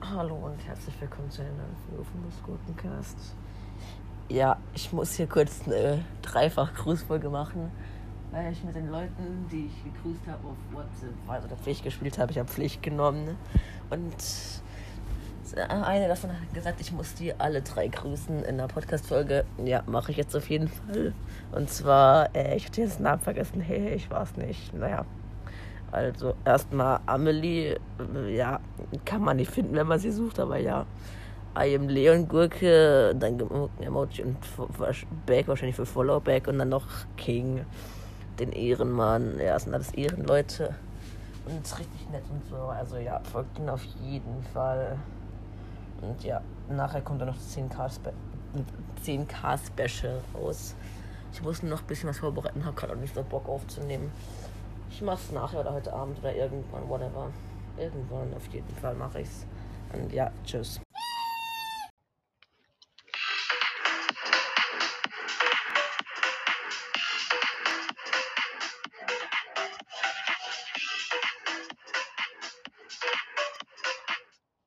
Hallo und herzlich willkommen zu einer neuen Folge vom Muskotencast. Ja, ich muss hier kurz eine Dreifach-Grußfolge machen, weil ich mit den Leuten, die ich gegrüßt habe auf WhatsApp, also der Pflicht gespielt habe, ich habe Pflicht genommen. Und eine davon hat gesagt, ich muss die alle drei grüßen in der Podcast-Folge. Ja, mache ich jetzt auf jeden Fall. Und zwar, äh, ich hatte jetzt den Namen vergessen. Hey, ich weiß nicht. Naja. Also erstmal Amelie, ja, kann man nicht finden, wenn man sie sucht, aber ja. I am Leon Gurke, dann Emoji und Back wahrscheinlich für Followback und dann noch King, den Ehrenmann. Ja, sind alles Ehrenleute. Und ist richtig nett und so. Also ja, folgt ihnen auf jeden Fall. Und ja, nachher kommt dann noch das 10K, Spe 10K Special raus. Ich muss noch ein bisschen was vorbereiten, habe gerade auch nicht so Bock aufzunehmen. Ich mach's nachher oder heute Abend oder irgendwann, whatever. Irgendwann auf jeden Fall mache ich's. Und ja, tschüss.